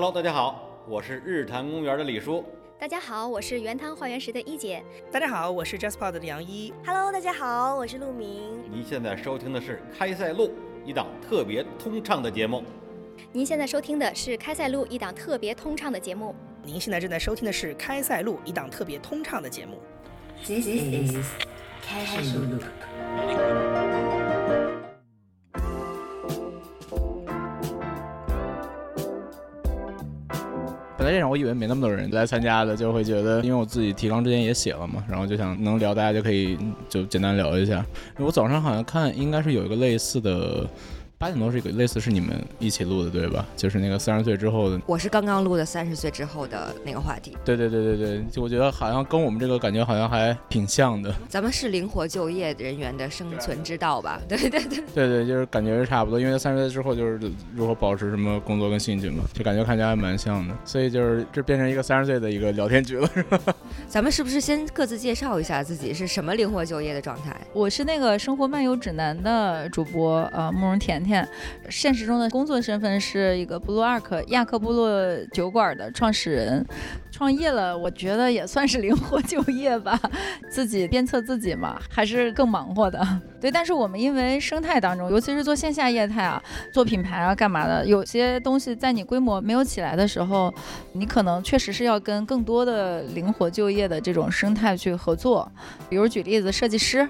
Hello，大家好，我是日坛公园的李叔。大家好，我是原汤化原石的一姐。大家好，我是 JustPod 的杨一。Hello，大家好，我是陆明。您现在收听的是《开塞露》一档特别通畅的节目。您现在收听的是《开塞露》一档特别通畅的节目。您现在正在收听的是《开塞露》一档特别通畅的节目。This is 开塞露。我以为没那么多人来参加的，就会觉得，因为我自己提纲之前也写了嘛，然后就想能聊，大家就可以就简单聊一下。我早上好像看应该是有一个类似的。八点多是一个类似是你们一起录的对吧？就是那个三十岁之后的。我是刚刚录的三十岁之后的那个话题。对对对对对，就我觉得好像跟我们这个感觉好像还挺像的。咱们是灵活就业人员的生存之道吧？对 对对。对对，就是感觉是差不多，因为三十岁之后就是如何保持什么工作跟兴趣嘛，就感觉看起来还蛮像的。所以就是这变成一个三十岁的一个聊天局了，是吧？咱们是不是先各自介绍一下自己是什么灵活就业的状态？我是那个生活漫游指南的主播呃，慕容甜甜。现实中的工作身份是一个布鲁尔克亚克部落酒馆的创始人，创业了，我觉得也算是灵活就业吧，自己鞭策自己嘛，还是更忙活的。对，但是我们因为生态当中，尤其是做线下业态啊，做品牌啊，干嘛的，有些东西在你规模没有起来的时候，你可能确实是要跟更多的灵活就业的这种生态去合作。比如举例子，设计师。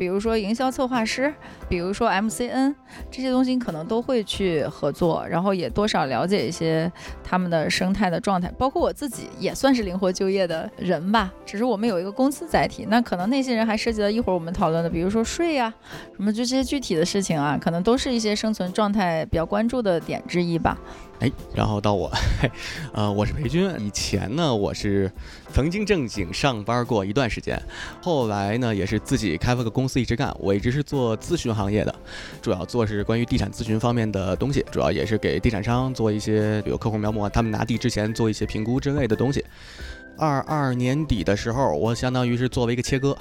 比如说营销策划师，比如说 MCN 这些东西，可能都会去合作，然后也多少了解一些他们的生态的状态。包括我自己也算是灵活就业的人吧，只是我们有一个公司载体。那可能那些人还涉及到一会儿我们讨论的，比如说税呀，什么就这些具体的事情啊，可能都是一些生存状态比较关注的点之一吧。哎，然后到我，呃，我是裴军。以前呢，我是曾经正经上班过一段时间，后来呢，也是自己开了个公司一直干。我一直是做咨询行业的，主要做是关于地产咨询方面的东西，主要也是给地产商做一些，比如客户描摹他们拿地之前做一些评估之类的东西。二二年底的时候，我相当于是作为一个切割。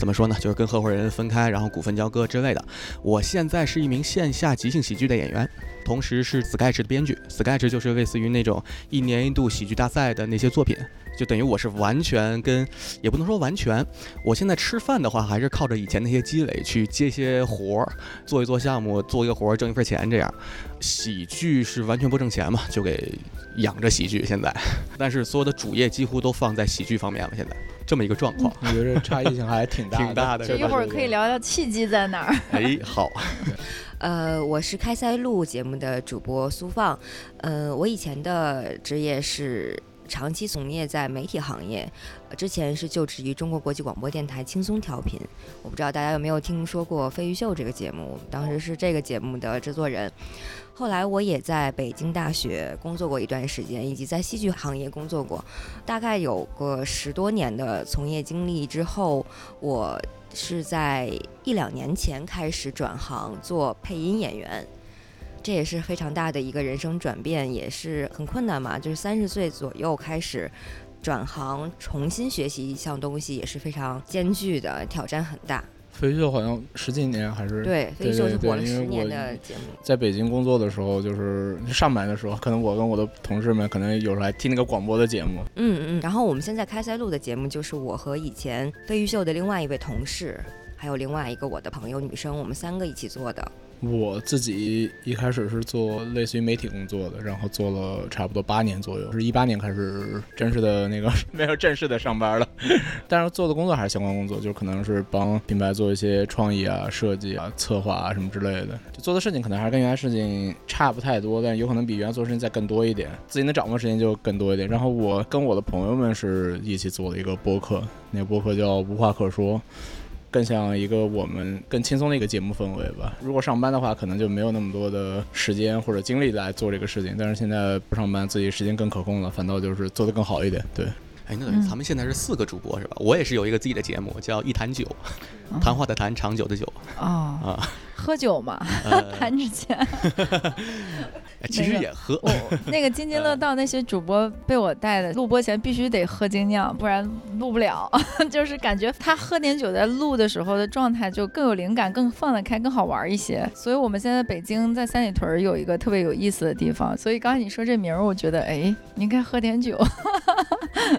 怎么说呢？就是跟合伙人分开，然后股份交割之类的。我现在是一名线下即兴喜剧的演员，同时是 Sketch 的编剧。Sketch 就是类似于那种一年一度喜剧大赛的那些作品，就等于我是完全跟，也不能说完全。我现在吃饭的话，还是靠着以前那些积累去接些活儿，做一做项目，做一个活儿挣一份钱这样。喜剧是完全不挣钱嘛，就给养着喜剧现在。但是所有的主业几乎都放在喜剧方面了，现在。这么一个状况，我觉得差异性还挺大，挺大的。一会儿可以聊聊契机在哪儿。哎，好。呃，我是开塞露节目的主播苏放。呃，我以前的职业是长期从业在媒体行业，之前是就职于中国国际广播电台轻松调频。我不知道大家有没有听说过《飞鱼秀》这个节目，当时是这个节目的制作人。后来我也在北京大学工作过一段时间，以及在戏剧行业工作过，大概有个十多年的从业经历之后，我是在一两年前开始转行做配音演员，这也是非常大的一个人生转变，也是很困难嘛，就是三十岁左右开始转行，重新学习一项东西也是非常艰巨的，挑战很大。飞秀好像十几年还是对，飞秀是火了十年的节目。在北京工作的时候，就是上班的时候，可能我跟我的同事们可能有时候还听那个广播的节目。嗯嗯。然后我们现在开塞录的节目，就是我和以前飞鱼秀的另外一位同事，还有另外一个我的朋友女生，我们三个一起做的。我自己一开始是做类似于媒体工作的，然后做了差不多八年左右，是一八年开始正式的那个 没有正式的上班了，但是做的工作还是相关工作，就可能是帮品牌做一些创意啊、设计啊、策划啊什么之类的，就做的事情可能还是跟原来事情差不太多，但有可能比原来做事情再更多一点，自己能掌握时间就更多一点。然后我跟我的朋友们是一起做了一个播客，那个播客叫无话可说。更像一个我们更轻松的一个节目氛围吧。如果上班的话，可能就没有那么多的时间或者精力来做这个事情。但是现在不上班，自己时间更可控了，反倒就是做得更好一点。对，哎，那咱们现在是四个主播是吧？我也是有一个自己的节目，叫一坛酒，谈话的谈，长久的久。哦啊，喝酒嘛，谈之前。哎其实那个也喝。我那个津津乐道 那些主播被我带的，录播前必须得喝精酿，不然录不了。就是感觉他喝点酒在录的时候的状态就更有灵感，更放得开，更好玩一些。所以我们现在北京在三里屯有一个特别有意思的地方。所以刚才你说这名儿，我觉得哎，你应该喝点酒。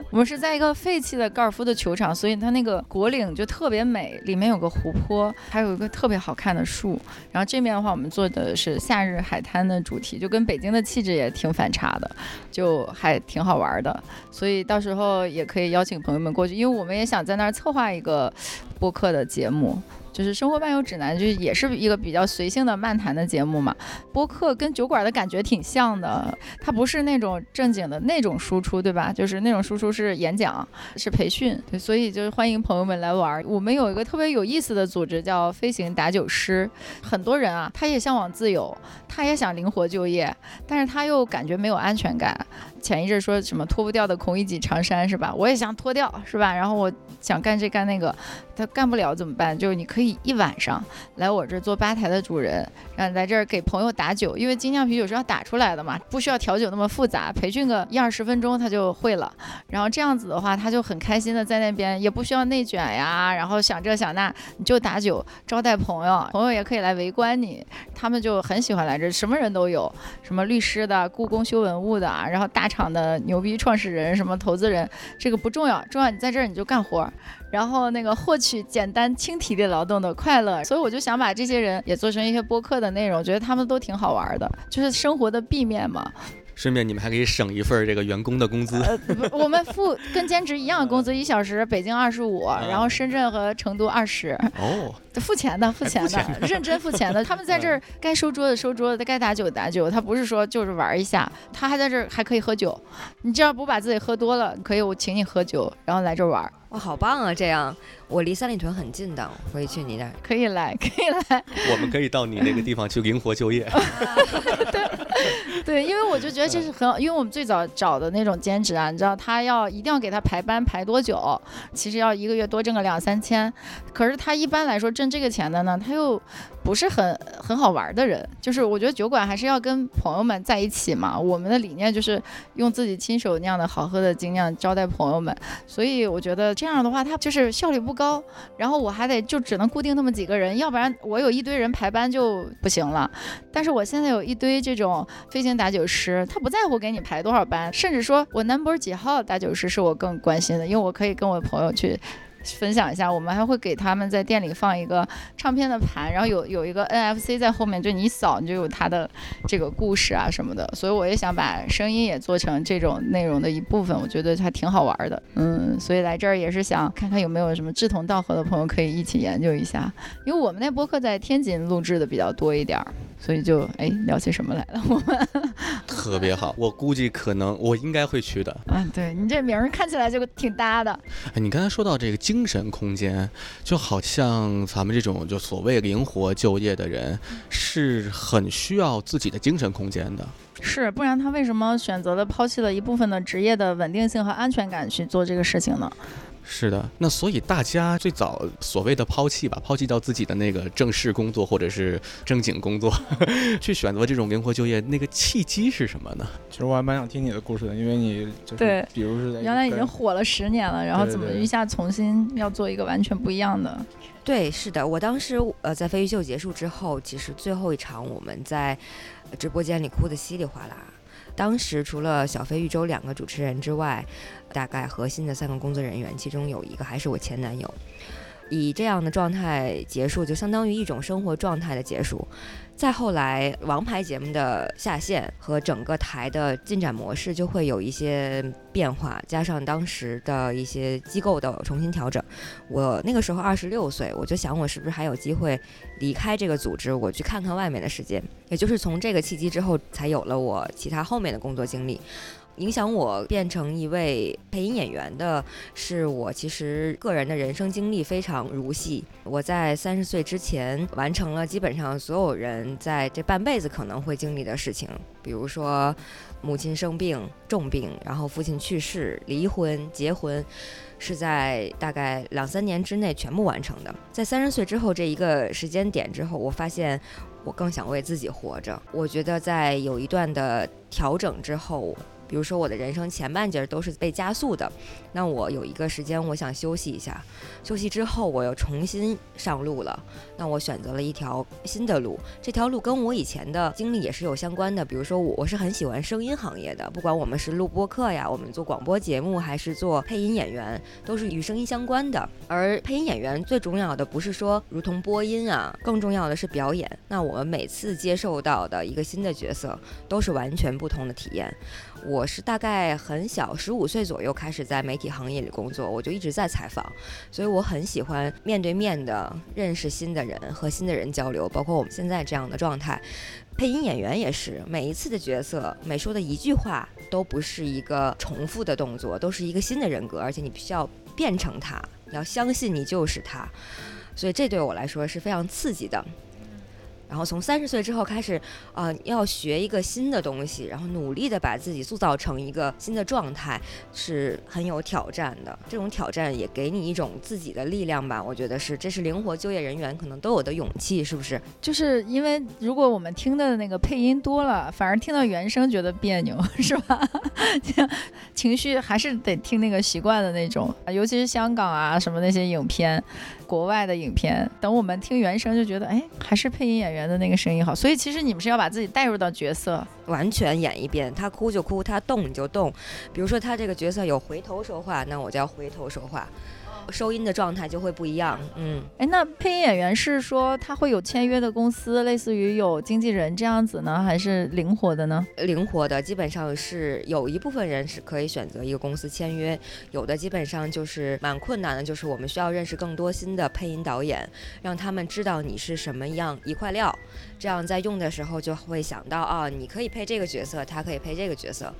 我们是在一个废弃的高尔夫的球场，所以它那个果岭就特别美，里面有个湖泊，还有一个特别好看的树。然后这面的话，我们做的是夏日海滩的主题，就跟北京的气质也挺反差的，就还挺好玩的。所以到时候也可以邀请朋友们过去，因为我们也想在那儿策划一个播客的节目。就是《生活漫游指南》，就也是一个比较随性的漫谈的节目嘛。播客跟酒馆的感觉挺像的，它不是那种正经的那种输出，对吧？就是那种输出是演讲，是培训，对，所以就是欢迎朋友们来玩。我们有一个特别有意思的组织叫飞行打酒师，很多人啊，他也向往自由，他也想灵活就业，但是他又感觉没有安全感。前一阵说什么脱不掉的孔乙己长衫是吧？我也想脱掉是吧？然后我想干这干那个，他干不了怎么办？就是你可以一晚上来我这儿做吧台的主人，然后来这儿给朋友打酒，因为精酿啤酒是要打出来的嘛，不需要调酒那么复杂，培训个一二十分钟他就会了。然后这样子的话，他就很开心的在那边，也不需要内卷呀，然后想这想那，你就打酒招待朋友，朋友也可以来围观你，他们就很喜欢来这儿，什么人都有，什么律师的、故宫修文物的，然后大厂的牛逼创始人、什么投资人，这个不重要，重要你在这儿你就干活。然后那个获取简单轻体力劳动的快乐，所以我就想把这些人也做成一些播客的内容，觉得他们都挺好玩的，就是生活的 B 面嘛。顺便你们还可以省一份儿这个员工的工资。我们付跟兼职一样的工资，一小时北京二十五，然后深圳和成都二十，哦，付钱的，付钱的，认真付钱的。他们在这儿该收桌子收桌子，该打酒打酒，他不是说就是玩一下，他还在这儿还可以喝酒。你只要不把自己喝多了，可以我请你喝酒，然后来这儿玩，哇，好棒啊！这样我离三里屯很近的，我可以去你那儿。可以来，可以来。我们可以到你那个地方去灵活就业。对，因为我就觉得这是很好，因为我们最早找的那种兼职啊，你知道他要一定要给他排班排多久，其实要一个月多挣个两三千，可是他一般来说挣这个钱的呢，他又不是很很好玩的人，就是我觉得酒馆还是要跟朋友们在一起嘛，我们的理念就是用自己亲手酿的好喝的精酿招待朋友们，所以我觉得这样的话，他就是效率不高，然后我还得就只能固定那么几个人，要不然我有一堆人排班就不行了。但是我现在有一堆这种飞行打酒师，他不在乎给你排多少班，甚至说我 number 几号打酒师是我更关心的，因为我可以跟我朋友去。分享一下，我们还会给他们在店里放一个唱片的盘，然后有有一个 NFC 在后面，就你一扫你就有他的这个故事啊什么的。所以我也想把声音也做成这种内容的一部分，我觉得还挺好玩的。嗯，所以来这儿也是想看看有没有什么志同道合的朋友可以一起研究一下，因为我们那播客在天津录制的比较多一点儿，所以就哎聊起什么来了，我们特别好，我估计可能我应该会去的。嗯，对你这名儿看起来就挺搭的。哎，你刚才说到这个精神空间，就好像咱们这种就所谓灵活就业的人，是很需要自己的精神空间的。是，不然他为什么选择了抛弃了一部分的职业的稳定性和安全感去做这个事情呢？是的，那所以大家最早所谓的抛弃吧，抛弃掉自己的那个正式工作或者是正经工作，去选择这种灵活就业，那个契机是什么呢？其实我还蛮想听你的故事的，因为你就是对比如是在原来已经火了十年了，然后怎么一下重新要做一个完全不一样的？对，是的，我当时呃在飞鱼秀结束之后，其实最后一场我们在呃直播间里哭得稀里哗啦。当时除了小飞、玉州两个主持人之外，大概核心的三个工作人员，其中有一个还是我前男友。以这样的状态结束，就相当于一种生活状态的结束。再后来，王牌节目的下线和整个台的进展模式就会有一些变化，加上当时的一些机构的重新调整。我那个时候二十六岁，我就想我是不是还有机会离开这个组织，我去看看外面的世界。也就是从这个契机之后，才有了我其他后面的工作经历。影响我变成一位配音演员的是我其实个人的人生经历非常如戏。我在三十岁之前完成了基本上所有人在这半辈子可能会经历的事情，比如说母亲生病重病，然后父亲去世、离婚、结婚，是在大概两三年之内全部完成的。在三十岁之后这一个时间点之后，我发现。我更想为自己活着。我觉得在有一段的调整之后。比如说，我的人生前半截都是被加速的，那我有一个时间，我想休息一下。休息之后，我又重新上路了。那我选择了一条新的路，这条路跟我以前的经历也是有相关的。比如说，我我是很喜欢声音行业的，不管我们是录播课呀，我们做广播节目，还是做配音演员，都是与声音相关的。而配音演员最重要的不是说如同播音啊，更重要的是表演。那我们每次接受到的一个新的角色，都是完全不同的体验。我是大概很小，十五岁左右开始在媒体行业里工作，我就一直在采访，所以我很喜欢面对面的认识新的人和新的人交流，包括我们现在这样的状态。配音演员也是，每一次的角色，每说的一句话都不是一个重复的动作，都是一个新的人格，而且你必须要变成他，要相信你就是他，所以这对我来说是非常刺激的。然后从三十岁之后开始，呃，要学一个新的东西，然后努力的把自己塑造成一个新的状态，是很有挑战的。这种挑战也给你一种自己的力量吧，我觉得是，这是灵活就业人员可能都有的勇气，是不是？就是因为如果我们听的那个配音多了，反而听到原声觉得别扭，是吧？情绪还是得听那个习惯的那种，尤其是香港啊什么那些影片。国外的影片，等我们听原声就觉得，哎，还是配音演员的那个声音好。所以其实你们是要把自己带入到角色，完全演一遍。他哭就哭，他动你就动。比如说他这个角色有回头说话，那我就要回头说话。收音的状态就会不一样，嗯，哎，那配音演员是说他会有签约的公司，类似于有经纪人这样子呢，还是灵活的呢？灵活的，基本上是有一部分人是可以选择一个公司签约，有的基本上就是蛮困难的，就是我们需要认识更多新的配音导演，让他们知道你是什么样一块料，这样在用的时候就会想到啊，你可以配这个角色，他可以配这个角色。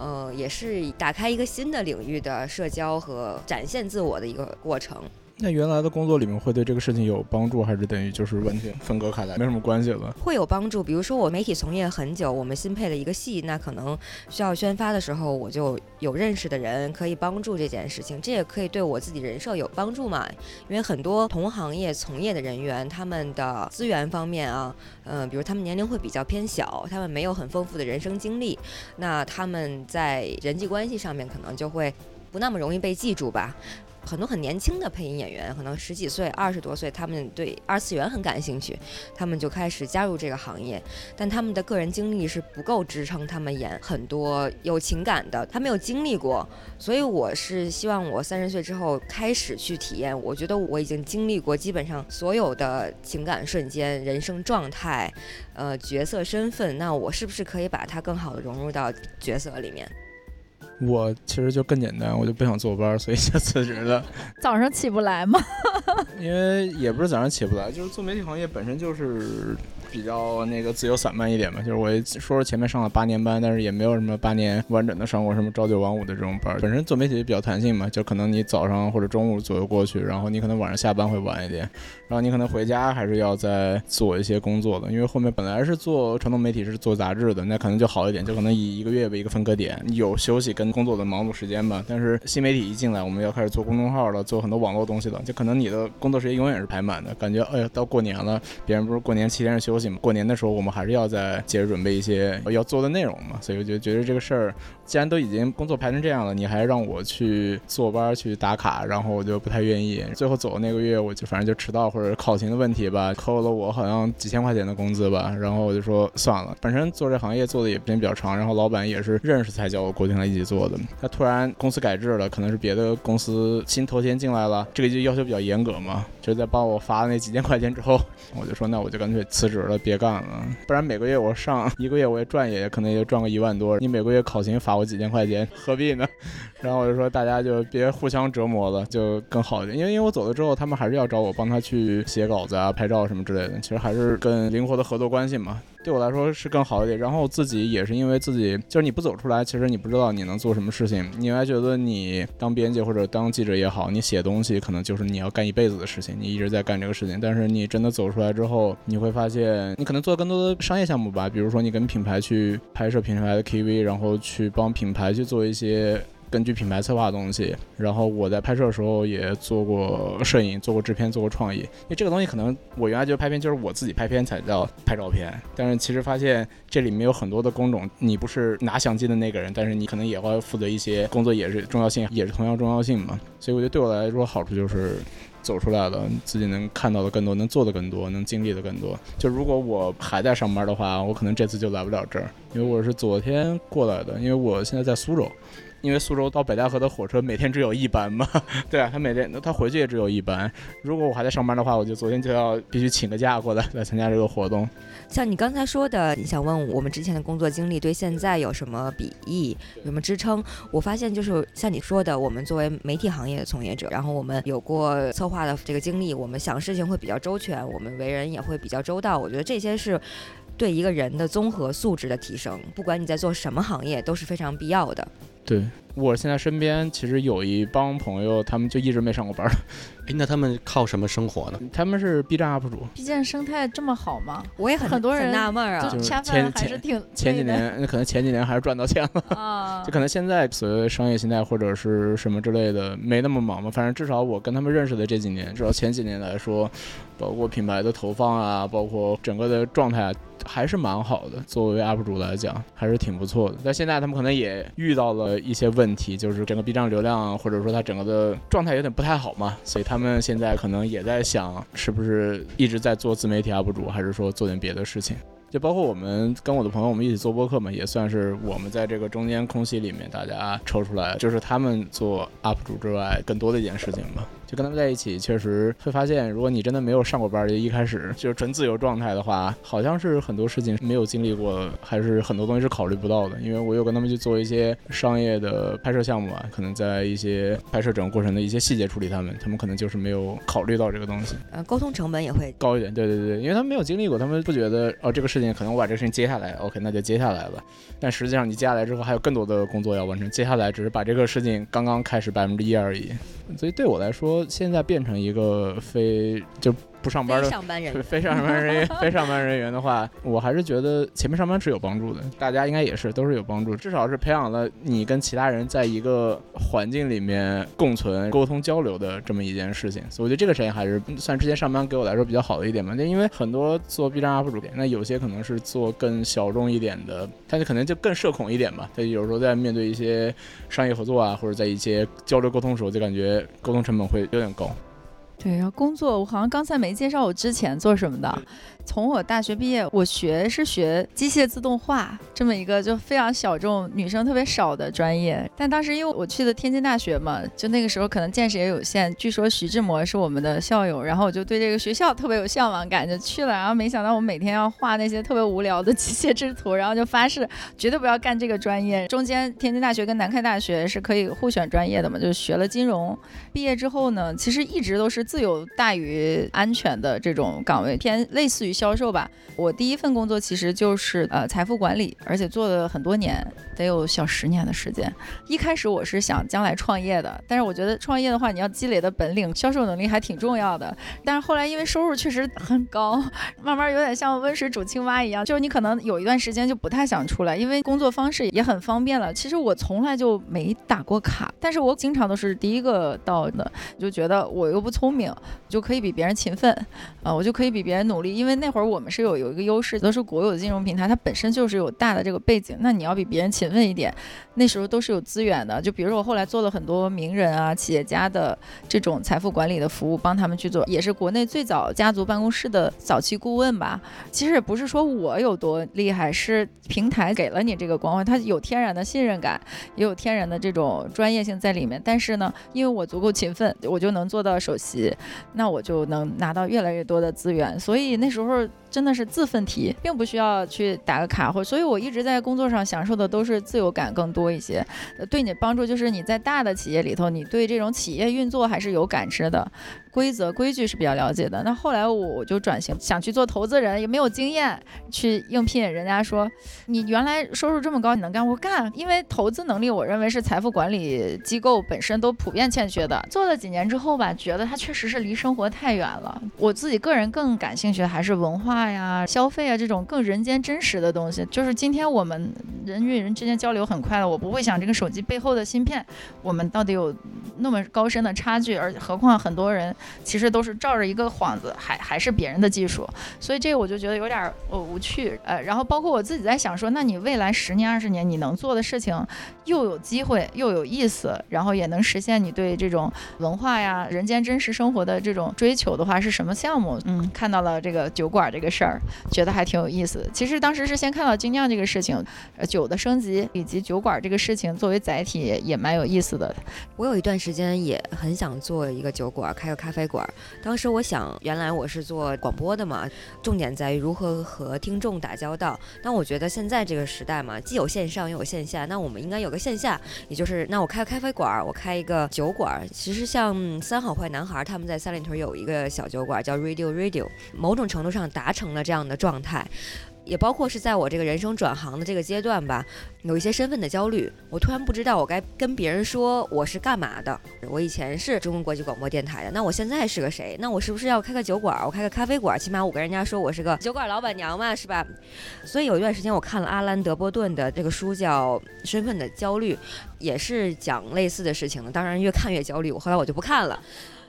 呃，也是打开一个新的领域的社交和展现自我的一个过程。那原来的工作里面会对这个事情有帮助，还是等于就是完全分割开来，没什么关系了？会有帮助。比如说我媒体从业很久，我们新配了一个戏，那可能需要宣发的时候，我就有认识的人可以帮助这件事情。这也可以对我自己人设有帮助嘛？因为很多同行业从业的人员，他们的资源方面啊，嗯，比如他们年龄会比较偏小，他们没有很丰富的人生经历，那他们在人际关系上面可能就会不那么容易被记住吧。很多很年轻的配音演员，可能十几岁、二十多岁，他们对二次元很感兴趣，他们就开始加入这个行业。但他们的个人经历是不够支撑他们演很多有情感的，他没有经历过。所以我是希望我三十岁之后开始去体验。我觉得我已经经历过基本上所有的情感瞬间、人生状态、呃角色身份，那我是不是可以把它更好的融入到角色里面？我其实就更简单，我就不想坐班，所以就辞职了。早上起不来吗？因为也不是早上起不来，就是做媒体行业本身就是。比较那个自由散漫一点吧，就是我说说前面上了八年班，但是也没有什么八年完整的上过什么朝九晚五的这种班。本身做媒体就比较弹性嘛，就可能你早上或者中午左右过去，然后你可能晚上下班会晚一点，然后你可能回家还是要再做一些工作的，因为后面本来是做传统媒体是做杂志的，那可能就好一点，就可能以一个月为一个分割点，有休息跟工作的忙碌时间吧。但是新媒体一进来，我们要开始做公众号了，做很多网络东西了，就可能你的工作时间永远是排满的，感觉哎呀，到过年了，别人不是过年七天是休过年的时候。我们还是要在接着准备一些要做的内容嘛，所以我就觉得这个事儿，既然都已经工作排成这样了，你还让我去坐班去打卡，然后我就不太愿意。最后走的那个月，我就反正就迟到或者考勤的问题吧，扣了我好像几千块钱的工资吧，然后我就说算了。本身做这行业做的也时间比较长，然后老板也是认识才叫我过去来一起做的。他突然公司改制了，可能是别的公司新头衔进来了，这个就要求比较严格嘛。就在帮我发了那几千块钱之后，我就说那我就干脆辞职了，别干了。不然每个月我上一个月我也赚也可能也赚个一万多，你每个月考勤罚我几千块钱，何必呢？然后我就说大家就别互相折磨了，就更好一点。因为因为我走了之后，他们还是要找我帮他去写稿子啊、拍照什么之类的。其实还是跟灵活的合作关系嘛。对我来说是更好一点。然后自己也是因为自己就是你不走出来，其实你不知道你能做什么事情。你原来觉得你当编辑或者当记者也好，你写东西可能就是你要干一辈子的事情，你一直在干这个事情。但是你真的走出来之后，你会发现你可能做更多的商业项目吧，比如说你跟品牌去拍摄品牌的 KV，然后去帮品牌去做一些。根据品牌策划的东西，然后我在拍摄的时候也做过摄影，做过制片，做过创意。因为这个东西可能我原来觉得拍片就是我自己拍片才叫拍照片，但是其实发现这里面有很多的工种，你不是拿相机的那个人，但是你可能也会负责一些工作，也是重要性，也是同样重要性嘛。所以我觉得对我来说好处就是走出来了，自己能看到的更多，能做的更多，能经历的更多。就如果我还在上班的话，我可能这次就来不了这儿，因为我是昨天过来的，因为我现在在苏州。因为苏州到北戴河的火车每天只有一班嘛，对啊，他每天他回去也只有一班。如果我还在上班的话，我就昨天就要必须请个假过来来参加这个活动。像你刚才说的，你想问我们之前的工作经历对现在有什么比翼，有什么支撑？我发现就是像你说的，我们作为媒体行业的从业者，然后我们有过策划的这个经历，我们想事情会比较周全，我们为人也会比较周到。我觉得这些是对一个人的综合素质的提升，不管你在做什么行业都是非常必要的。对我现在身边其实有一帮朋友，他们就一直没上过班儿。哎，那他们靠什么生活呢？他们是 B 站 UP 主。B 站生态这么好吗？我也很很多人纳闷啊。就是恰前还是挺前几年，那可能前几年还是赚到钱了。啊 就可能现在所谓的商业心态或者是什么之类的没那么忙嘛。反正至少我跟他们认识的这几年，至少前几年来说，包括品牌的投放啊，包括整个的状态啊，还是蛮好的。作为 UP 主来讲，还是挺不错的。但现在他们可能也遇到了一些问题，就是整个 B 站流量或者说它整个的状态有点不太好嘛，所以他们现在可能也在想，是不是一直在做自媒体 UP 主，还是说做点别的事情。就包括我们跟我的朋友，我们一起做播客嘛，也算是我们在这个中间空隙里面，大家抽出来，就是他们做 UP 主之外更多的一件事情吧。就跟他们在一起，确实会发现，如果你真的没有上过班，就一开始就是纯自由状态的话，好像是很多事情没有经历过，还是很多东西是考虑不到的。因为我有跟他们去做一些商业的拍摄项目啊，可能在一些拍摄整个过程的一些细节处理，他们他们可能就是没有考虑到这个东西。呃，沟通成本也会高一点，对对对，因为他们没有经历过，他们不觉得哦，这个事情可能我把这个事情接下来，OK，那就接下来吧。但实际上你接下来之后还有更多的工作要完成，接下来只是把这个事情刚刚开始百分之一而已。所以对我来说，现在变成一个非就不上班非的上班人非非上班人 员 非上班人员的话，我还是觉得前面上班是有帮助的，大家应该也是都是有帮助，至少是培养了你跟其他人在一个环境里面共存、沟通交流的这么一件事情。所以我觉得这个事情还是算之前上班给我来说比较好的一点吧。那因为很多做 B 站 UP 主，那有些可能是做更小众一点的，他就可能就更社恐一点吧。他有时候在面对一些商业合作啊，或者在一些交流沟通的时候，就感觉沟通成本会有点高。对，然后工作我好像刚才没介绍我之前做什么的。从我大学毕业，我学是学机械自动化这么一个就非常小众、女生特别少的专业。但当时因为我去的天津大学嘛，就那个时候可能见识也有限。据说徐志摩是我们的校友，然后我就对这个学校特别有向往感，就去了。然后没想到我每天要画那些特别无聊的机械制图，然后就发誓绝对不要干这个专业。中间天津大学跟南开大学是可以互选专业的嘛，就学了金融。毕业之后呢，其实一直都是自由大于安全的这种岗位，偏类似于销售吧。我第一份工作其实就是呃财富管理，而且做了很多年，得有小十年的时间。一开始我是想将来创业的，但是我觉得创业的话，你要积累的本领、销售能力还挺重要的。但是后来因为收入确实很高，慢慢有点像温水煮青蛙一样，就是你可能有一段时间就不太想出来，因为工作方式也很方便了。其实我从来就没打过卡，但是我经常都是第一个到的，就觉得我又不聪明，就可以比别人勤奋，啊、我就可以比别人努力。因为那会儿我们是有有一个优势，都是国有的金融平台，它本身就是有大的这个背景，那你要比别人勤奋一点。那时候都是有资源的，就比如说我后来做了很多名人啊、企业家的这种财富管理的服务，帮他们去做，也是国内最早家族办公室的早期顾问吧。其实也不是说我有多厉害，是平台给了你这个光环，它有天然的信任感，也有天然的这种专业性在里面。但是呢，因为我足够勤奋，我就能做到首席，那我就能拿到越来越多的资源。所以那时候真的是自奋题，并不需要去打个卡或。所以我一直在工作上享受的都是自由感更多一些。对你帮助就是你在大的企业里头，你对这种企业运作还是有感知的。规则规矩是比较了解的，那后来我我就转型，想去做投资人，也没有经验，去应聘。人家说你原来收入这么高，你能干？我干，因为投资能力，我认为是财富管理机构本身都普遍欠缺的。做了几年之后吧，觉得它确实是离生活太远了。我自己个人更感兴趣的还是文化呀、消费啊这种更人间真实的东西。就是今天我们人与人之间交流很快了，我不会想这个手机背后的芯片，我们到底有那么高深的差距，而何况很多人。其实都是照着一个幌子，还还是别人的技术，所以这个我就觉得有点呃无趣。呃，然后包括我自己在想说，那你未来十年、二十年你能做的事情，又有机会又有意思，然后也能实现你对这种文化呀、人间真实生活的这种追求的话，是什么项目？嗯，看到了这个酒馆这个事儿，觉得还挺有意思的。其实当时是先看到精酿这个事情，酒的升级以及酒馆这个事情作为载体也蛮有意思的。我有一段时间也很想做一个酒馆，开个咖啡。咖啡馆，当时我想，原来我是做广播的嘛，重点在于如何和听众打交道。那我觉得现在这个时代嘛，既有线上又有线下，那我们应该有个线下，也就是那我开个咖啡馆，我开一个酒馆。其实像三好坏男孩他们在三里屯有一个小酒馆叫 Radio Radio，某种程度上达成成了这样的状态。也包括是在我这个人生转行的这个阶段吧，有一些身份的焦虑。我突然不知道我该跟别人说我是干嘛的。我以前是中国国际广播电台的，那我现在是个谁？那我是不是要开个酒馆？我开个咖啡馆，起码我跟人家说我是个酒馆老板娘嘛，是吧？所以有一段时间我看了阿兰·德波顿的这个书，叫《身份的焦虑》，也是讲类似的事情的。当然越看越焦虑，我后来我就不看了。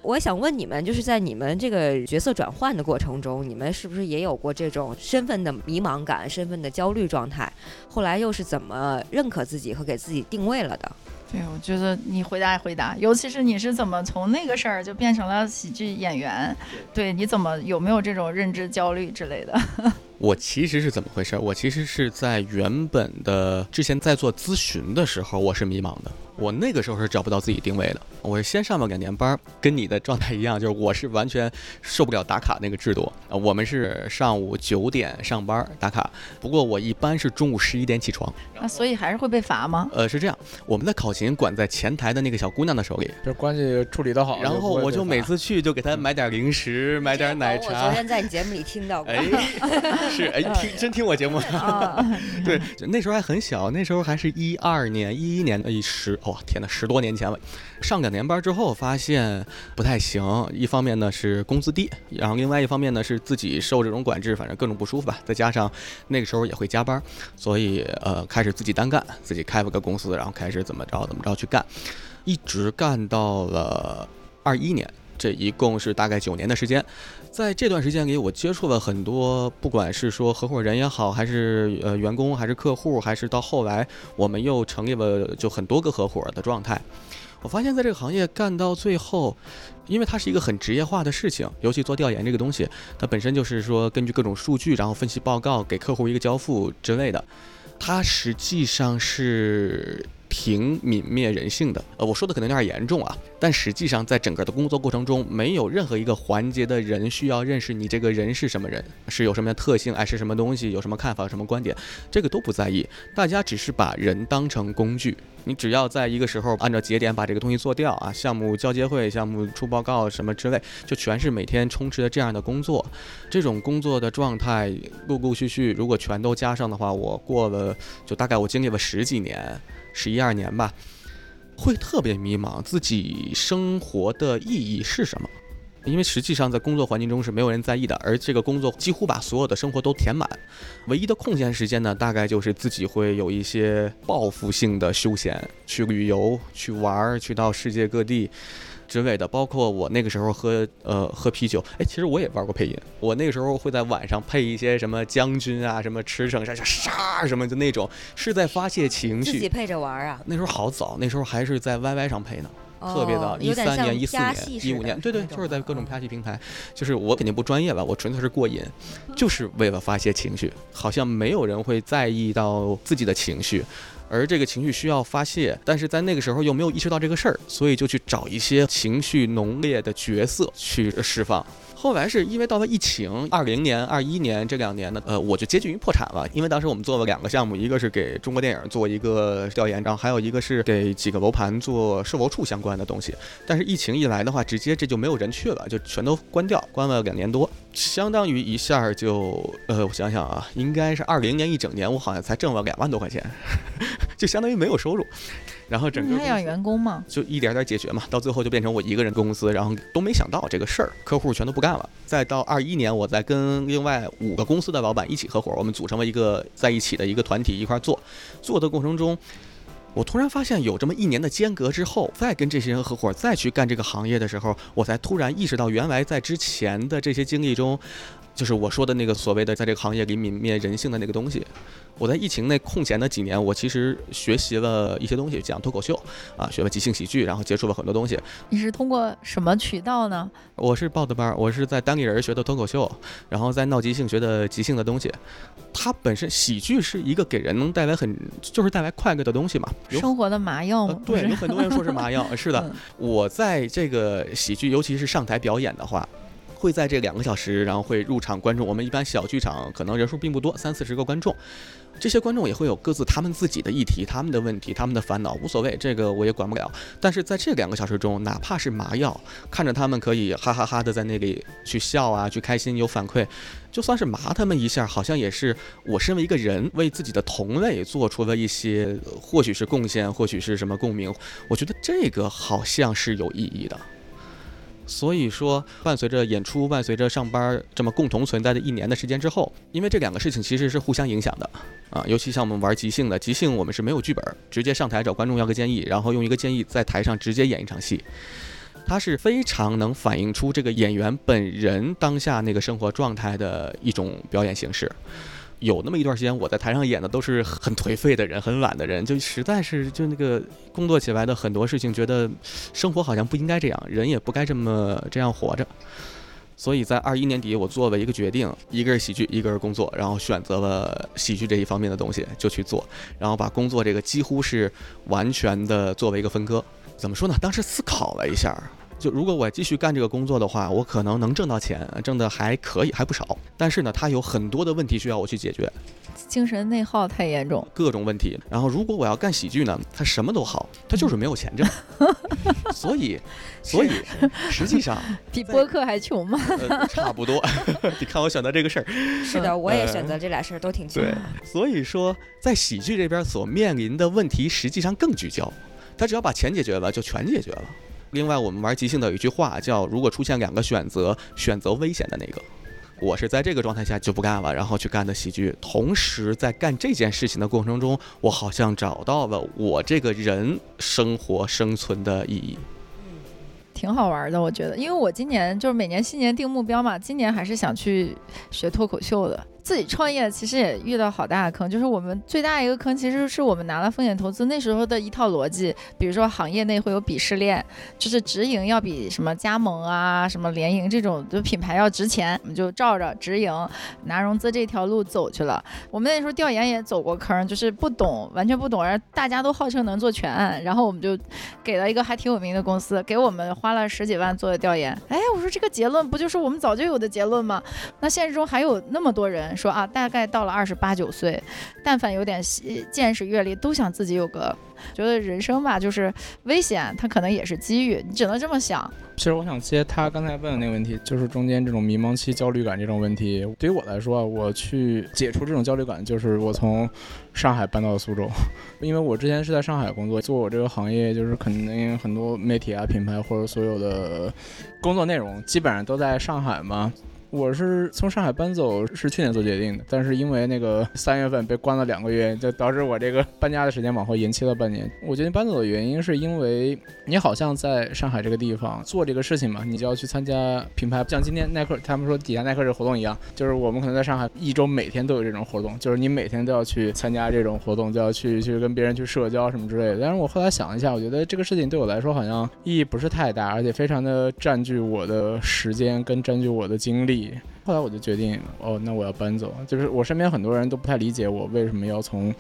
我想问你们，就是在你们这个角色转换的过程中，你们是不是也有过这种身份的迷茫感、身份的焦虑状态？后来又是怎么认可自己和给自己定位了的？对，我觉得你回答回答，尤其是你是怎么从那个事儿就变成了喜剧演员？对，你怎么有没有这种认知焦虑之类的？我其实是怎么回事？我其实是在原本的之前在做咨询的时候，我是迷茫的。我那个时候是找不到自己定位的。我是先上了两年班，跟你的状态一样，就是我是完全受不了打卡那个制度。呃，我们是上午九点上班打卡，不过我一般是中午十一点起床。那所以还是会被罚吗？呃，是这样，我们的考勤管在前台的那个小姑娘的手里，就关系处理得好。然后我就每次去就给她买点零食，买点奶茶。我昨天在你节目里听到过。哎，是哎，听真听我节目。对，那时候还很小，那时候还是一二年、一一年的一十。哇，天哪，十多年前了。上两年班之后，发现不太行。一方面呢是工资低，然后另外一方面呢是自己受这种管制，反正各种不舒服吧。再加上那个时候也会加班，所以呃开始自己单干，自己开了个公司，然后开始怎么着怎么着去干，一直干到了二一年。这一共是大概九年的时间。在这段时间里，我接触了很多，不管是说合伙人也好，还是呃员工，还是客户，还是到后来我们又成立了就很多个合伙的状态。我发现，在这个行业干到最后，因为它是一个很职业化的事情，尤其做调研这个东西，它本身就是说根据各种数据，然后分析报告给客户一个交付之类的，它实际上是。挺泯灭人性的，呃，我说的可能有点严重啊，但实际上在整个的工作过程中，没有任何一个环节的人需要认识你这个人是什么人，是有什么样的特性，爱吃什么东西，有什么看法，有什么观点，这个都不在意，大家只是把人当成工具，你只要在一个时候按照节点把这个东西做掉啊，项目交接会、项目出报告什么之类，就全是每天充斥着这样的工作，这种工作的状态陆陆续续，如果全都加上的话，我过了就大概我经历了十几年。十一二年吧，会特别迷茫，自己生活的意义是什么？因为实际上在工作环境中是没有人在意的，而这个工作几乎把所有的生活都填满，唯一的空闲时间呢，大概就是自己会有一些报复性的休闲，去旅游，去玩儿，去到世界各地。之类的，包括我那个时候喝呃喝啤酒，哎，其实我也玩过配音，我那个时候会在晚上配一些什么将军啊，什么驰骋啥啥什么就那种，是在发泄情绪。自己配着玩啊？那时候好早，那时候还是在 YY 上配呢，特别早，一三年、一四年、一五年，对对，就是在各种拍戏平台，就是我肯定不专业吧，我纯粹是过瘾，就是为了发泄情绪，好像没有人会在意到自己的情绪。而这个情绪需要发泄，但是在那个时候又没有意识到这个事儿，所以就去找一些情绪浓烈的角色去释放。后来是因为到了疫情，二零年、二一年这两年呢，呃，我就接近于破产了，因为当时我们做了两个项目，一个是给中国电影做一个调研，然后还有一个是给几个楼盘做售楼处相关的东西。但是疫情一来的话，直接这就没有人去了，就全都关掉，关了两年多，相当于一下就，呃，我想想啊，应该是二零年一整年，我好像才挣了两万多块钱，就相当于没有收入。然后整个你还养员工吗？就一点点解决嘛，到最后就变成我一个人公司，然后都没想到这个事儿，客户全都不干了。再到二一年，我再跟另外五个公司的老板一起合伙，我们组成了一个在一起的一个团体一块做，做的过程中，我突然发现有这么一年的间隔之后，再跟这些人合伙再去干这个行业的时候，我才突然意识到，原来在之前的这些经历中。就是我说的那个所谓的在这个行业里泯灭人性的那个东西。我在疫情那空闲的几年，我其实学习了一些东西，讲脱口秀啊，学了即兴喜剧，然后接触了很多东西。你是通过什么渠道呢？我是报的班，我是在单立人学的脱口秀，然后在闹即兴学的即兴的东西。它本身喜剧是一个给人能带来很就是带来快乐的东西嘛，生活的麻药吗？对，有很多人说是麻药。是的，我在这个喜剧，尤其是上台表演的话。会在这两个小时，然后会入场观众。我们一般小剧场可能人数并不多，三四十个观众。这些观众也会有各自他们自己的议题、他们的问题、他们的烦恼，无所谓，这个我也管不了。但是在这两个小时中，哪怕是麻药，看着他们可以哈哈哈的在那里去笑啊，去开心，有反馈，就算是麻他们一下，好像也是我身为一个人为自己的同类做出了一些，或许是贡献，或许是什么共鸣。我觉得这个好像是有意义的。所以说，伴随着演出，伴随着上班，这么共同存在的一年的时间之后，因为这两个事情其实是互相影响的啊。尤其像我们玩即兴的，即兴我们是没有剧本，直接上台找观众要个建议，然后用一个建议在台上直接演一场戏，它是非常能反映出这个演员本人当下那个生活状态的一种表演形式。有那么一段时间，我在台上演的都是很颓废的人，很懒的人，就实在是就那个工作起来的很多事情，觉得生活好像不应该这样，人也不该这么这样活着。所以在二一年底，我做了一个决定，一个是喜剧，一个是工作，然后选择了喜剧这一方面的东西就去做，然后把工作这个几乎是完全的作为一个分割。怎么说呢？当时思考了一下。就如果我继续干这个工作的话，我可能能挣到钱，挣的还可以，还不少。但是呢，它有很多的问题需要我去解决，精神内耗太严重，各种问题。然后如果我要干喜剧呢，它什么都好，它就是没有钱挣。所以，所以实际上 比播客还穷吗？差不多。你看我选择这个事儿，是的，我也选择这俩事儿都挺穷。对，所以说在喜剧这边所面临的问题实际上更聚焦，他只要把钱解决了，就全解决了。另外，我们玩即兴的有一句话叫：“如果出现两个选择，选择危险的那个。”我是在这个状态下就不干了，然后去干的喜剧。同时，在干这件事情的过程中，我好像找到了我这个人生活生存的意义。挺好玩的，我觉得，因为我今年就是每年新年定目标嘛，今年还是想去学脱口秀的。自己创业其实也遇到好大的坑，就是我们最大一个坑其实是我们拿了风险投资那时候的一套逻辑，比如说行业内会有鄙视链，就是直营要比什么加盟啊、什么联营这种就品牌要值钱，我们就照着直营拿融资这条路走去了。我们那时候调研也走过坑，就是不懂，完全不懂，而大家都号称能做全案，然后我们就给了一个还挺有名的公司，给我们花了十几万做的调研。哎，我说这个结论不就是我们早就有的结论吗？那现实中还有那么多人。说啊，大概到了二十八九岁，但凡有点见识阅历，都想自己有个，觉得人生吧，就是危险，它可能也是机遇，你只能这么想。其实我想接他刚才问的那个问题，就是中间这种迷茫期、焦虑感这种问题，对于我来说，我去解除这种焦虑感，就是我从上海搬到了苏州，因为我之前是在上海工作，做我这个行业，就是肯定很多媒体啊、品牌或者所有的工作内容，基本上都在上海嘛。我是从上海搬走，是去年做决定的，但是因为那个 三月份被关了两个月，就导致我这个搬家的时间往后延期了半年。我决定搬走的原因是因为你好像在上海这个地方做这个事情嘛，你就要去参加品牌，像今天耐克他们说底下耐克这活动一样，就是我们可能在上海一周每天都有这种活动，就是你每天都要去参加这种活动，就要去去跟别人去社交什么之类的。但是我后来想了一下，我觉得这个事情对我来说好像意义不是太大，而且非常的占据我的时间跟占据我的精力。后来我就决定，哦，那我要搬走。就是我身边很多人都不太理解我为什么要从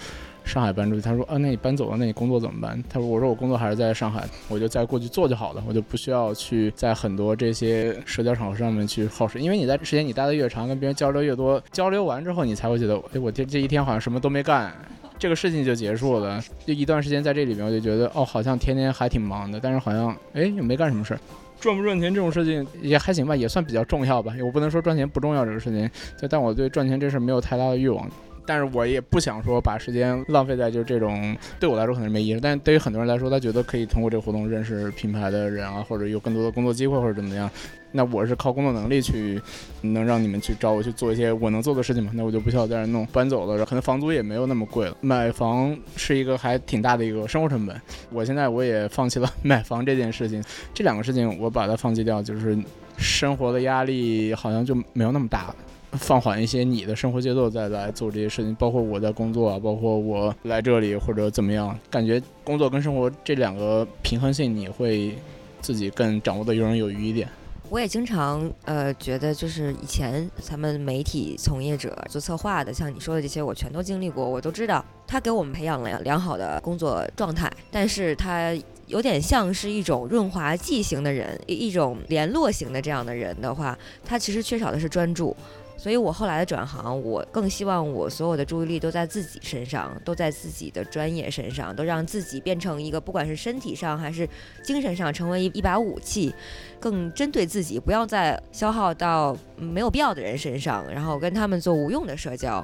上海搬出去。他说啊，那你搬走了，那你工作怎么办？他说我说我工作还是在上海，我就再过去做就好了，我就不需要去在很多这些社交场合上面去耗时，因为你在时间你待的越长，跟别人交流越多，交流完之后你才会觉得，哎，我这这一天好像什么都没干。这个事情就结束了，就一段时间在这里面，我就觉得哦，好像天天还挺忙的，但是好像哎又没干什么事儿。赚不赚钱这种事情也还行吧，也算比较重要吧。我不能说赚钱不重要这个事情，就但我对赚钱这事没有太大的欲望。但是我也不想说把时间浪费在就是这种对我来说可能没意思，但是对于很多人来说，他觉得可以通过这个活动认识品牌的人啊，或者有更多的工作机会或者怎么样。那我是靠工作能力去能让你们去找我去做一些我能做的事情嘛？那我就不需要在这弄。搬走了，可能房租也没有那么贵了。买房是一个还挺大的一个生活成本。我现在我也放弃了买房这件事情，这两个事情我把它放弃掉，就是生活的压力好像就没有那么大了。放缓一些你的生活节奏，再来做这些事情，包括我在工作啊，包括我来这里或者怎么样，感觉工作跟生活这两个平衡性，你会自己更掌握的游刃有余一点。我也经常呃觉得，就是以前咱们媒体从业者做策划的，像你说的这些，我全都经历过，我都知道，他给我们培养了良好的工作状态，但是他有点像是一种润滑剂型的人，一种联络型的这样的人的话，他其实缺少的是专注。所以我后来的转行，我更希望我所有的注意力都在自己身上，都在自己的专业身上，都让自己变成一个不管是身体上还是精神上成为一一把武器，更针对自己，不要再消耗到没有必要的人身上，然后跟他们做无用的社交，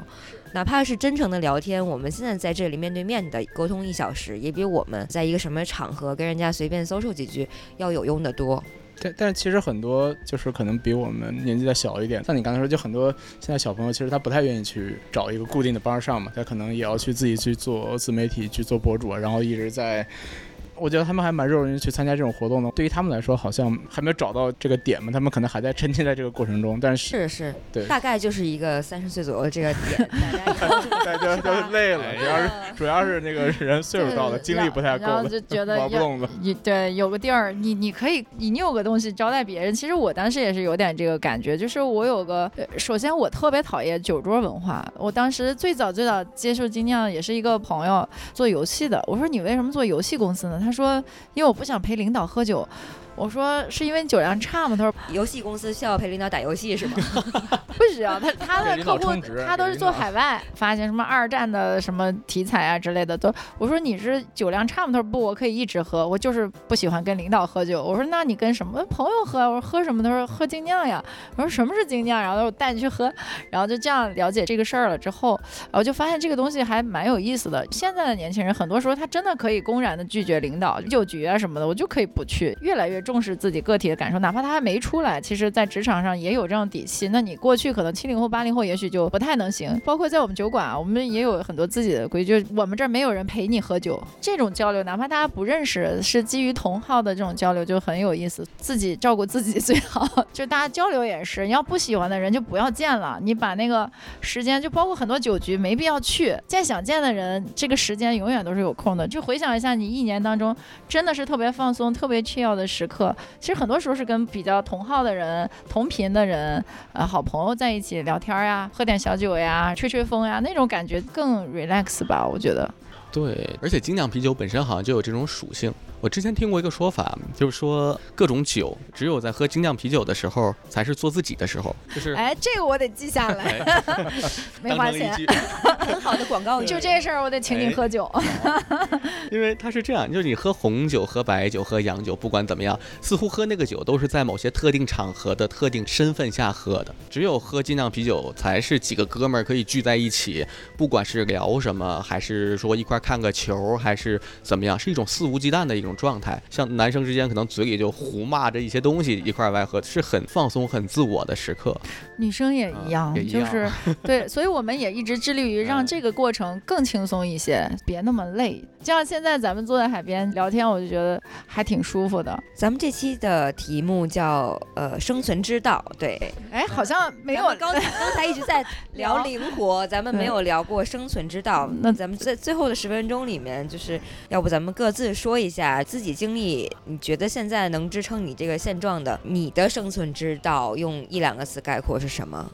哪怕是真诚的聊天，我们现在在这里面对面的沟通一小时，也比我们在一个什么场合跟人家随便 social 几句要有用的多。但但其实很多就是可能比我们年纪再小一点，像你刚才说，就很多现在小朋友其实他不太愿意去找一个固定的班上嘛，他可能也要去自己去做自媒体，去做博主，然后一直在。我觉得他们还蛮热衷于去参加这种活动的。对于他们来说，好像还没有找到这个点嘛，他们可能还在沉浸在这个过程中。但是是是，对，大概就是一个三十岁左右的这个点，大家就累了，主要是主要是那个人岁数到了，精力不太够然后就 觉得玩不动了。你对有个地儿，你你可以你你有个东西招待别人。其实我当时也是有点这个感觉，就是我有个，首先我特别讨厌酒桌文化。我当时最早最早接触精酿也是一个朋友做游戏的，我说你为什么做游戏公司呢？他他说因为。我不想陪领导喝酒。我说是因为酒量差吗？他说游戏公司需要陪领导打游戏是吗？不需要，他 他的客户他都是做海外，发行什么二战的什么题材啊之类的都。我说你是酒量差吗？他说不，我可以一直喝，我就是不喜欢跟领导喝酒。我说那你跟什么朋友喝？我说喝什么？他说喝精酿呀。我说什么是精酿？然后我带你去喝，然后就这样了解这个事儿了之后，我就发现这个东西还蛮有意思的。现在的年轻人很多时候他真的可以公然的拒绝领导酒局啊什么的，我就可以不去，越来越。重视自己个体的感受，哪怕他还没出来，其实，在职场上也有这种底气。那你过去可能七零后、八零后，也许就不太能行。包括在我们酒馆啊，我们也有很多自己的规矩。我们这儿没有人陪你喝酒，这种交流，哪怕大家不认识，是基于同好的这种交流，就很有意思。自己照顾自己最好，就大家交流也是。你要不喜欢的人就不要见了，你把那个时间，就包括很多酒局，没必要去见想见的人，这个时间永远都是有空的。就回想一下，你一年当中真的是特别放松、特别 chill 的时刻。课其实很多时候是跟比较同号的人、同频的人，呃，好朋友在一起聊天呀，喝点小酒呀，吹吹风呀，那种感觉更 relax 吧，我觉得。对，而且精酿啤酒本身好像就有这种属性。我之前听过一个说法，就是说各种酒只有在喝精酿啤酒的时候，才是做自己的时候。就是，哎，这个我得记下来，没花钱，很好的广告语。就这事儿，我得请你喝酒。因为它是这样，就是你喝红酒、喝白酒、喝洋酒，不管怎么样，似乎喝那个酒都是在某些特定场合的特定身份下喝的。只有喝精酿啤酒，才是几个哥们儿可以聚在一起，不管是聊什么，还是说一块看个球，还是怎么样，是一种肆无忌惮的一。种状态，像男生之间可能嘴里就胡骂着一些东西，一块外喝，是很放松、很自我的时刻。女生也一样，就是 对，所以我们也一直致力于让这个过程更轻松一些，别那么累。就像现在咱们坐在海边聊天，我就觉得还挺舒服的。咱们这期的题目叫呃生存之道，对，哎，好像没有刚刚才一直在 聊灵活，咱们没有聊过生存之道。那咱们在最后的十分钟里面，就是要不咱们各自说一下自己经历，你觉得现在能支撑你这个现状的，你的生存之道，用一两个词概括是什么？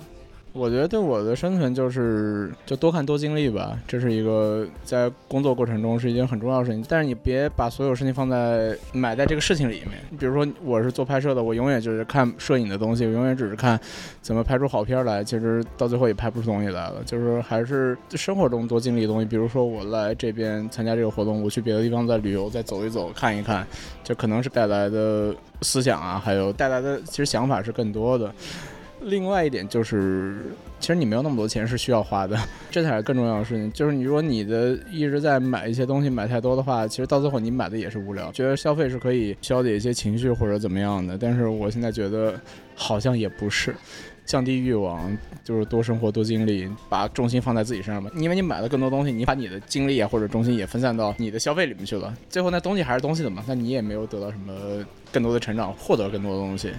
我觉得对我的生存就是就多看多经历吧，这是一个在工作过程中是一件很重要的事情。但是你别把所有事情放在买在这个事情里面。比如说我是做拍摄的，我永远就是看摄影的东西，我永远只是看怎么拍出好片来。其实到最后也拍不出东西来了。就是还是生活中多经历的东西。比如说我来这边参加这个活动，我去别的地方再旅游，再走一走，看一看，就可能是带来的思想啊，还有带来的其实想法是更多的。另外一点就是，其实你没有那么多钱是需要花的，这才是更重要的事情。就是你如果你的一直在买一些东西买太多的话，其实到最后你买的也是无聊。觉得消费是可以消解一些情绪或者怎么样的，但是我现在觉得好像也不是，降低欲望就是多生活多经历，把重心放在自己身上吧。因为你买了更多东西，你把你的精力啊或者重心也分散到你的消费里面去了，最后那东西还是东西的嘛，那你也没有得到什么更多的成长，获得更多的东西。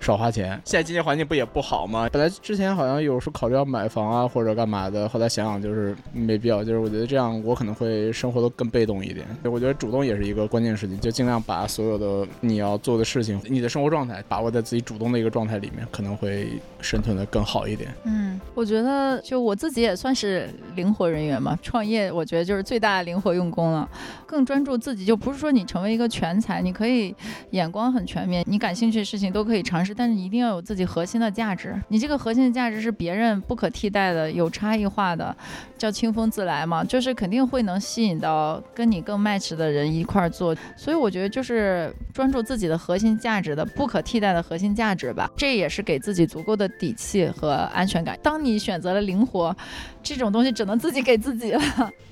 少花钱，现在经济环境不也不好吗？本来之前好像有时候考虑要买房啊或者干嘛的，后来想想就是没必要。就是我觉得这样我可能会生活的更被动一点。我觉得主动也是一个关键事情，就尽量把所有的你要做的事情、你的生活状态把握在自己主动的一个状态里面，可能会生存的更好一点。嗯，我觉得就我自己也算是灵活人员嘛，创业我觉得就是最大的灵活用功了，更专注自己，就不是说你成为一个全才，你可以眼光很全面，你感兴趣的事情都可以尝试。但是一定要有自己核心的价值，你这个核心的价值是别人不可替代的、有差异化的，叫清风自来嘛，就是肯定会能吸引到跟你更 match 的人一块儿做。所以我觉得就是专注自己的核心价值的不可替代的核心价值吧，这也是给自己足够的底气和安全感。当你你选择了灵活，这种东西只能自己给自己了。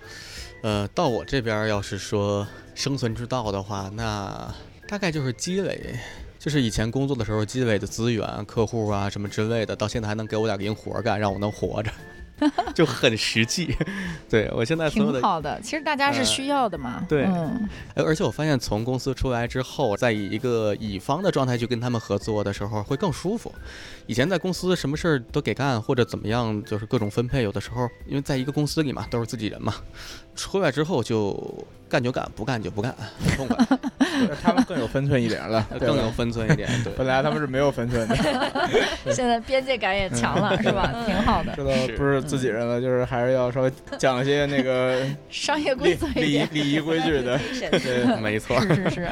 呃，到我这边要是说生存之道的话，那大概就是积累。就是以前工作的时候积累的资源、客户啊什么之类的，到现在还能给我点零活干，让我能活着，就很实际。对我现在挺好的，其实大家是需要的嘛。对，而且我发现从公司出来之后，在以一个乙方的状态去跟他们合作的时候，会更舒服。以前在公司什么事儿都给干或者怎么样，就是各种分配，有的时候因为在一个公司里嘛，都是自己人嘛。出来之后就干就干，不干就不干，很痛快。他们更有分寸一点了，更有分寸一点。对，本来他们是没有分寸的，现在边界感也强了，是吧？挺好的。知道不是自己人了，就是还是要稍微讲一些那个 商业规则、礼仪礼仪规矩的。对，没错，是是是，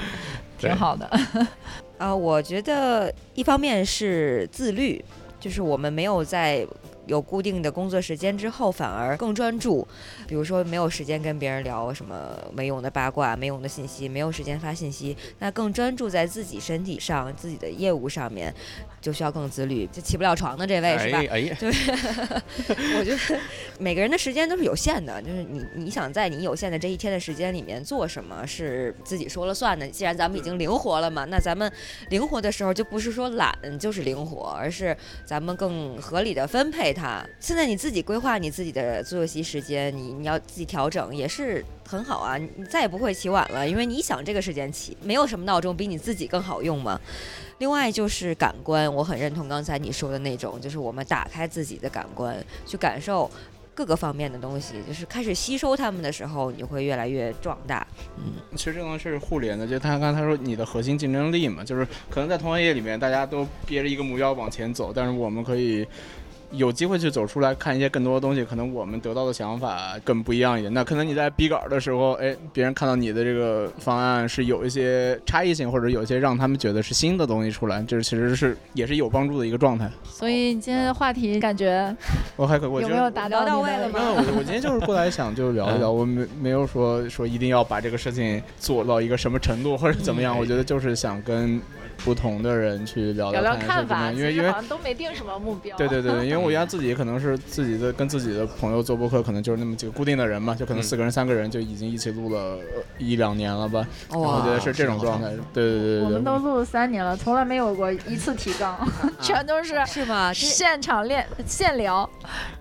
挺好的。啊，我觉得一方面是自律，就是我们没有在。有固定的工作时间之后，反而更专注。比如说，没有时间跟别人聊什么没用的八卦、没用的信息，没有时间发信息，那更专注在自己身体上、自己的业务上面，就需要更自律。就起不了床的这位是吧？对，我觉得每个人的时间都是有限的，就是你你想在你有限的这一天的时间里面做什么是自己说了算的。既然咱们已经灵活了嘛，那咱们灵活的时候就不是说懒就是灵活，而是咱们更合理的分配。他现在你自己规划你自己的作息时间，你你要自己调整也是很好啊。你再也不会起晚了，因为你想这个时间起，没有什么闹钟比你自己更好用嘛。另外就是感官，我很认同刚才你说的那种，就是我们打开自己的感官，去感受各个方面的东西，就是开始吸收他们的时候，你会越来越壮大。嗯，其实这东西是互联的，就他刚才说你的核心竞争力嘛，就是可能在同行业里面大家都憋着一个目标往前走，但是我们可以。有机会去走出来看一些更多的东西，可能我们得到的想法更不一样一点。那可能你在逼稿的时候，哎，别人看到你的这个方案是有一些差异性，或者有一些让他们觉得是新的东西出来，这其实是也是有帮助的一个状态。所以你今天的话题感觉我还可我有没有达到到位了吗？没有，我我今天就是过来想就聊一聊，我没没有说说一定要把这个事情做到一个什么程度或者怎么样，我觉得就是想跟。不同的人去聊聊看法，因为因为好像都没定什么目标。对对对，因为我原来自己 可能是自己的跟自己的朋友做播客，可能就是那么几个固定的人嘛，就可能四个人三个人就已经一起录了一两年了吧。我觉得是这种状态。对对对对。我们都录了三年了，从来没有过一次提纲，全都是是吗？现场练现聊。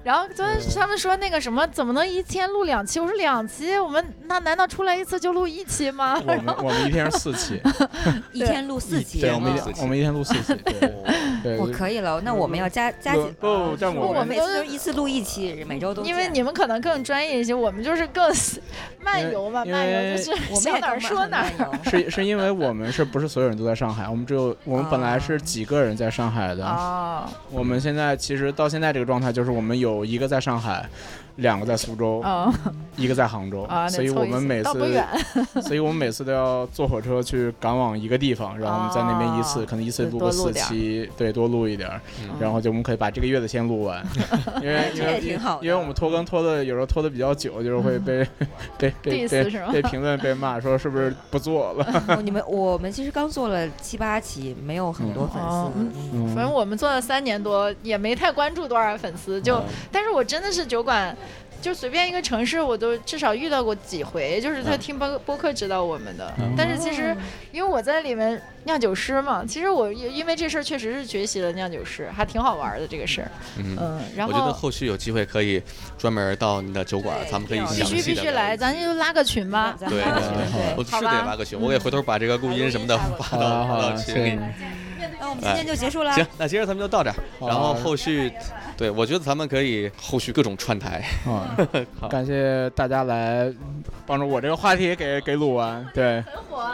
然后昨天他们说那个什么，怎么能一天录两期？我说两期，我们那难道出来一次就录一期吗？我们我们一天是四期，一天录四期。对，我们一我们一天录四期。对，我可以了。那我们要加加紧。不，这样我们每次都一次录一期，每周都。因为你们可能更专业一些，我们就是更漫游嘛，漫游就是想哪儿我们也更说哪儿。是是因为我们是不是所有人都在上海？我们只有我们本来是几个人在上海的，哦我们现在其实到现在这个状态，就是我们有一个在上海，两个在苏州，哦一个在杭州，啊，所以我们每次 所以我们每次都要坐火车去赶往一个地方，然后我们在那边一次、哦可能一次录个四期，对，多录一点儿，嗯然后就我们可以把这个月的先录完，因为因这也为挺好因为我们拖更拖的有时候拖的比较久，就是会被、被被被被评论被骂说是不是不做了，哦你们我们其实刚做了七八期，没有很多粉哦丝。嗯嗯反正我们做了三年多，也没太关注多少粉丝，就，嗯但是我真的是酒馆。就随便一个城市，我都至少遇到过几回，就是他嗯听播播客知道我们的。嗯但是其实，因为我在里面酿酒师嘛，其实我也因为这事儿确实是学习了酿酒师，还挺好玩的这个事儿。嗯。嗯，然我觉得后后续有机会可以专门到你的酒馆，咱们可以必必须详细必须来，的聊一咱就拉个群吧。对对对我是得拉个群，我给回头把这个录音什么的发到群里。那我们今天就结束了。行，那今儿咱们就到这儿，然后啊后续，对我觉得咱们可以后续各种串台。啊，感谢大家来帮助我这个话题给给录完，对。很火。